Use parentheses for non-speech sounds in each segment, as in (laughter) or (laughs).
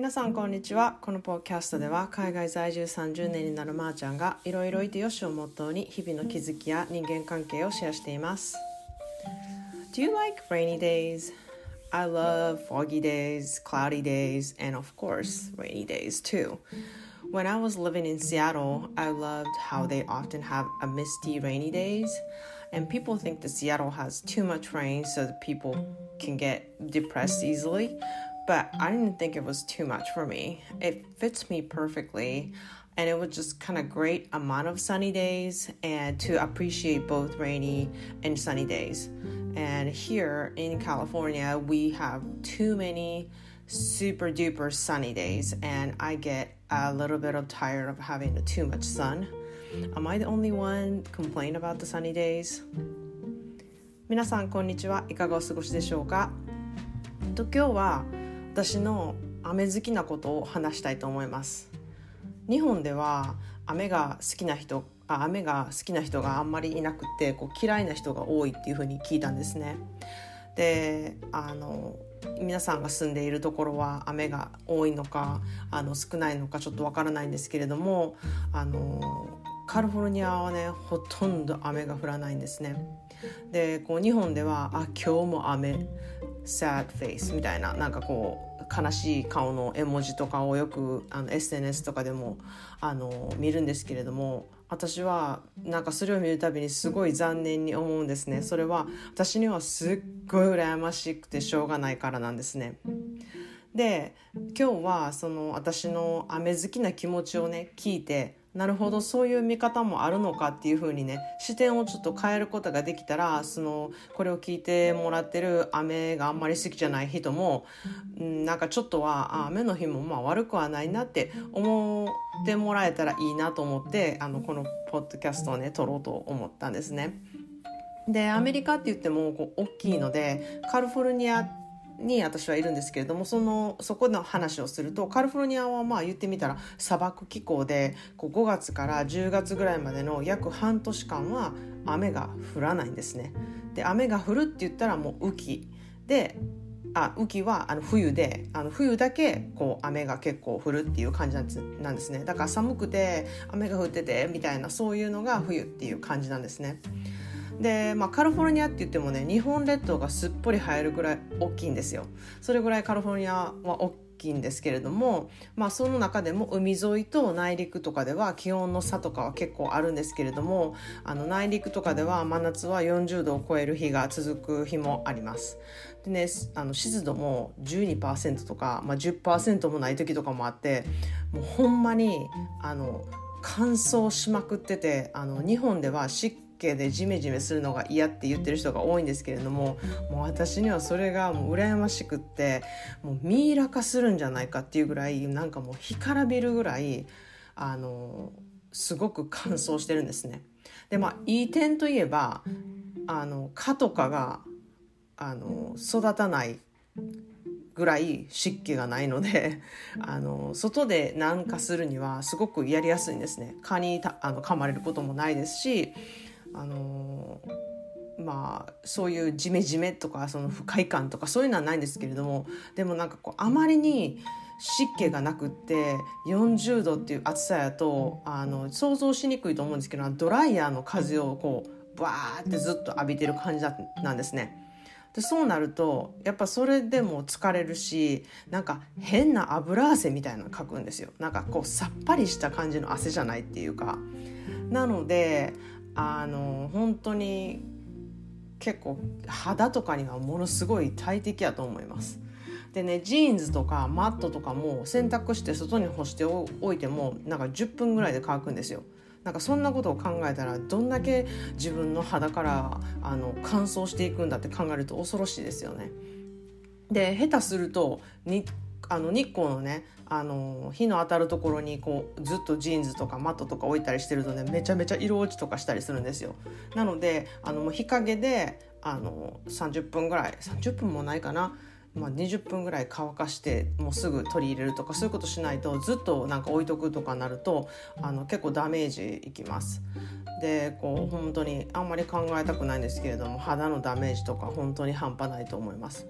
皆さんこんにちはこのポッドキャストでは海外在住30年になるまーちゃんがいろいろいてよしをモットーに日々の気づきや人間関係をシェアしています Do you like rainy days? I love foggy days, cloudy days, and of course rainy days too When I was living in Seattle, I loved how they often have a misty rainy days and people think that Seattle has too much rain so that people can get depressed easily but I didn't think it was too much for me. It fits me perfectly, and it was just kind of great amount of sunny days and to appreciate both rainy and sunny days. And here in California, we have too many super duper sunny days, and I get a little bit of tired of having too much sun. Am I the only one complain about the sunny days? 皆さんこんにちはいかがお過ごしでしょうかと今日は 私の雨好きなことを話したいと思います。日本では雨が好きな人あ雨が好きな人があんまりいなくてこう嫌いな人が多いっていうふうに聞いたんですね。であの皆さんが住んでいるところは雨が多いのかあの少ないのかちょっとわからないんですけれどもあのカリフォルニアはねほとんど雨が降らないんですね。でこう日本ではあ今日も雨 sad face みたいななんかこう悲しい顔の絵文字とかをよくあの SNS とかでもあの見るんですけれども私はなんかそれを見るたびにすごい残念に思うんですね。それは私にはすっごい羨ましくてしょうがないからなんですね。で今日はその私の雨好きな気持ちをね聞いてなるほど。そういう見方もあるのかっていう風にね視点をちょっと変えることができたらそのこれを聞いてもらってる雨があんまり好きじゃない人も、うん、なんかちょっとは雨の日もまあ悪くはないなって思ってもらえたらいいなと思ってあのこのポッドキャストをね撮ろうと思ったんですね。でアメリカって言ってもこう大きいのでカリフォルニアに私はいるんですけれどもそのそこの話をするとカリフォルニアはまあ言ってみたら砂漠気候でこう5月から10月ぐらいまでの約半年間は雨が降らないんですね。で雨が降るって言ったらもう雨季であ雨季はあの冬であの冬だけこう雨が結構降るっていう感じなんですねだから寒くて雨が降っててみたいなそういうのが冬っていう感じなんですね。で、まあ、カリフォルニアって言ってもね日本列島がすっぽり入るぐらい大きいんですよそれぐらいカリフォルニアは大きいんですけれども、まあ、その中でも海沿いと内陸とかでは気温の差とかは結構あるんですけれどもあの内陸とかでは真夏は40度を超える日が続く日もあります。でね、あの湿度も12%とか、まあ、10%もない時とかもあってもうほんまにあの乾燥しまくっててあの日本では湿気でジメジメするのが嫌って言ってる人が多いんですけれどももう私にはそれがもう羨ましくってもうミイラ化するんじゃないかっていうぐらいなんかもう干からびるぐらいあのすごく乾燥してるんですね。でまあいい点といえばあの蚊とかがあの育たないぐらい湿気がないのであの外で何かするにはすごくやりやすいんですね蚊にあの噛まれることもないですしあのまあそういうジメジメとかその不快感とかそういうのはないんですけれどもでもなんかこうあまりに湿気がなくって40度っていう暑さやとあの想像しにくいと思うんですけどドライヤーの風をこうバーってずっと浴びてる感じなんですね。でそうなるとやっぱそれでも疲れるしなんか変な油汗みたいなのかくんですよなんかこうさっぱりした感じの汗じゃないっていうかなのであの本当に結構肌とかにはものすごい大敵やと思います。でねジーンズとかマットとかも洗濯して外に干しておいてもなんか10分ぐらいで乾くんですよ。なんかそんなことを考えたらどんだけ自分の肌からあの乾燥していくんだって考えると恐ろしいですよね。で下手するとあの日光のねあの日の当たるところにこうずっとジーンズとかマットとか置いたりしてるとねめちゃめちゃ色落ちとかしたりするんですよ。なのであの日陰であの30分ぐらい30分もないかなまあ、20分ぐらい乾かしてもうすぐ取り入れるとかそういうことしないとずっとなんか置いとくとかなるとあの結構ダメージいきます。でこう本当にあんまり考えたくないんですけれども肌のダメージとか本当に半端ないと思います。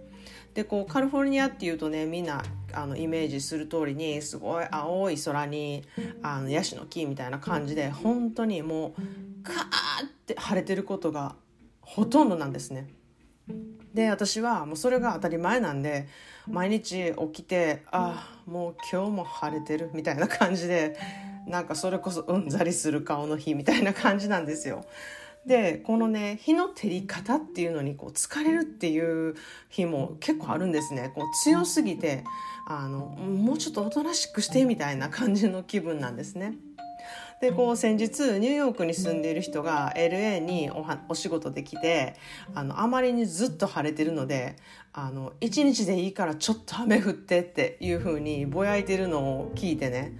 でこうカリフォルニアっていうとねみんなあのイメージする通りにすごい青い空にあのヤシの木みたいな感じで本当にもうカーって晴れてることがほとんどなんですね。で私はもうそれが当たり前なんで毎日起きてああもう今日も晴れてるみたいな感じでなんかそれこそうんざりする顔の日みたいな感じなんですよ。でこのね日の照り方っていうのにこう疲れるっていう日も結構あるんですねこう強すぎてあのもうちょっとおとなしくしてみたいな感じの気分なんですね。でこう先日ニューヨークに住んでいる人が LA におはお仕事で来てあのあまりにずっと晴れてるのであの1日でいいからちょっと雨降ってっていう風にぼやいてるのを聞いてね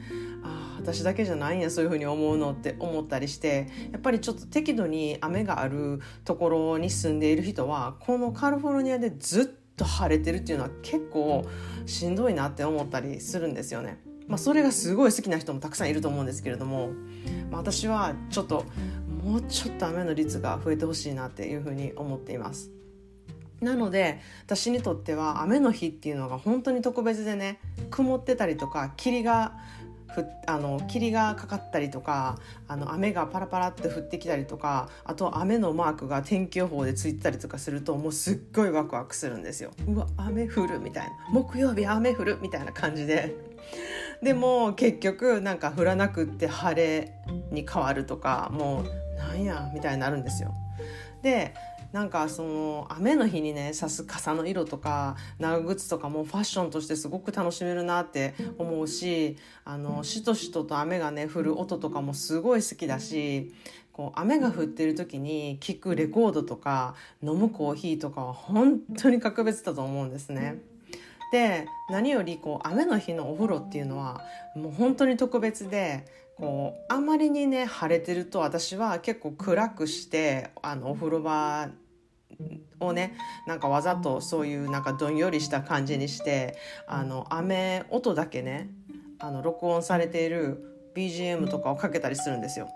あ私だけじゃないんやそういう風に思うのって思ったりしてやっぱりちょっと適度に雨があるところに住んでいる人はこのカリフォルニアでずっと晴れてるっていうのは結構しんどいなって思ったりするんですよね。まあ、それがすごい好きな人もたくさんいると思うんですけれども、まあ、私はちょっともうちょっと雨の率が増えてほしいなっていうふうに思っています。なので私にとっては雨の日っていうのが本当に特別でね曇ってたりとか霧がふあの霧がかかったりとかあの雨がパラパラって降ってきたりとかあと雨のマークが天気予報でついてたりとかするともうすっごいワクワクするんですよ。うわ雨降るみたいな木曜日雨降るみたいな感じででも結局なんか降らなくって晴れに変わるとかもうなんやみたいになるんですよ。でなんかその雨の日にねさす傘の色とか長靴とかもファッションとしてすごく楽しめるなって思うしあのしとしとと雨がね降る音とかもすごい好きだしこう雨が降ってる時に聴くレコードとか飲むコーヒーとかは本当に格別だと思うんですね。で何よりこう雨の日のお風呂っていうのはもう本当に特別でこうあまりにね晴れてると私は結構暗くしてあのお風呂場をねなんかわざとそういうなんかどんよりした感じにしてあの雨音だけねあの録音されている BGM とかをかけたりするんですよ。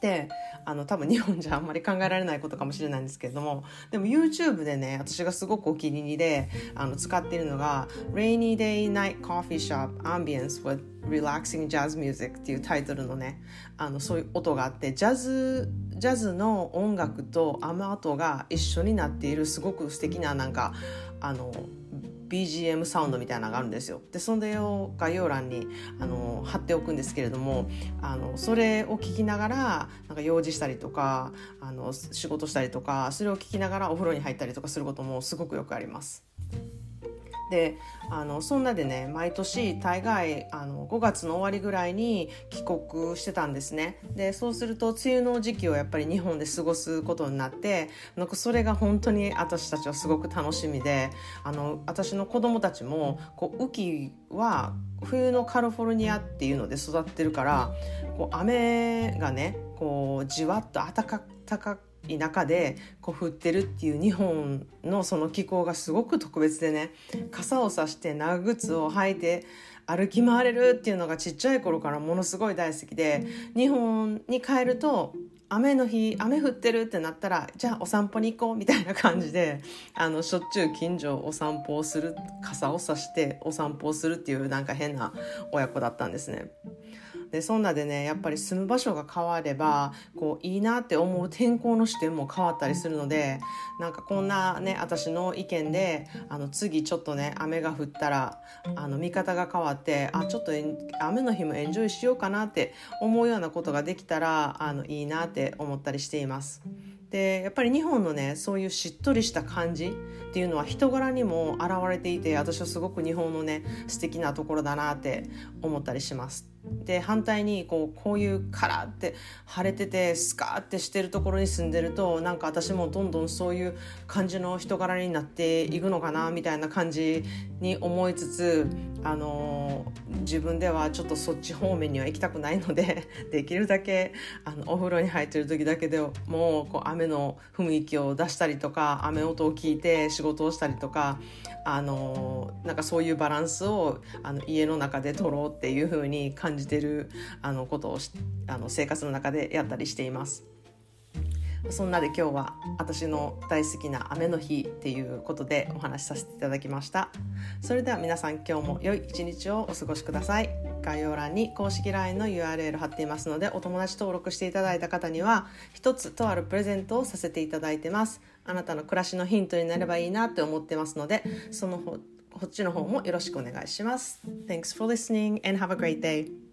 であの多分日本じゃあんまり考えられないことかもしれないんですけれどもでも YouTube でね私がすごくお気に入りであの使っているのが Rainy Day Night Coffee Shop Ambience with Relaxing Jazz Music っていうタイトルのねあのそういう音があってジャズジャズの音楽と雨音が一緒になっているすごく素敵ななんかあの BGM サウンドみたいなのがあるんですよ。でそれを概要欄にあの貼っておくんですけれどもあのそれを聞きながらなんか用事したりとかあの仕事したりとかそれを聞きながらお風呂に入ったりとかすることもすごくよくあります。であのそんなでね毎年大概あの5月の終わりぐらいに帰国してたんですね。でそうすると梅雨の時期をやっぱり日本で過ごすことになってなんかそれが本当に私たちはすごく楽しみであの私の子供たちもこう雨季は冬のカリフォルニアっていうので育ってるからこう雨がねこうじわっと暖かく田舎でこう降ってるっていう日本のその気候がすごく特別でね傘をさして長靴を履いて歩き回れるっていうのがちっちゃい頃からものすごい大好きで日本に帰ると雨の日雨降ってるってなったらじゃあお散歩に行こうみたいな感じであのしょっちゅう近所お散歩をする傘をさしてお散歩をするっていうなんか変な親子だったんですね。でそんなでねやっぱり住む場所が変わればこういいなって思う天候の視点も変わったりするのでなんかこんなね私の意見であの次ちょっとね雨が降ったらあの見方が変わってあちょっと雨の日もエンジョイしようかなって思うようなことができたらあのいいなって思ったりしています。でやっぱり日本のねそういうしっとりした感じっていうのは人柄にも現れていて私はすごく日本のね素敵なところだなって思ったりします。で反対にこうこういうカラって晴れててスカーってしてるところに住んでるとなんか私もどんどんそういう感じの人柄になっていくのかなみたいな感じに思いつつあの自分ではちょっとそっち方面には行きたくないので (laughs) できるだけあのお風呂に入ってる時だけでもこう雨の雰囲気を出したりとか雨音を聞いて仕事をしたりとかあのなんかそういうバランスをあの家の中で取ろうっていう風に感じ感じてるあのことをあの生活の中でやったりしています。そんなで今日は私の大好きな雨の日っていうことでお話しさせていただきました。それでは皆さん今日も良い一日をお過ごしください。概要欄に公式 LINE の URL 貼っていますのでお友達登録していただいた方には一つとあるプレゼントをさせていただいてます。あなたの暮らしのヒントになればいいなって思ってますのでそのこっちの方もよろしくお願いします。Thanks for listening and have a great day.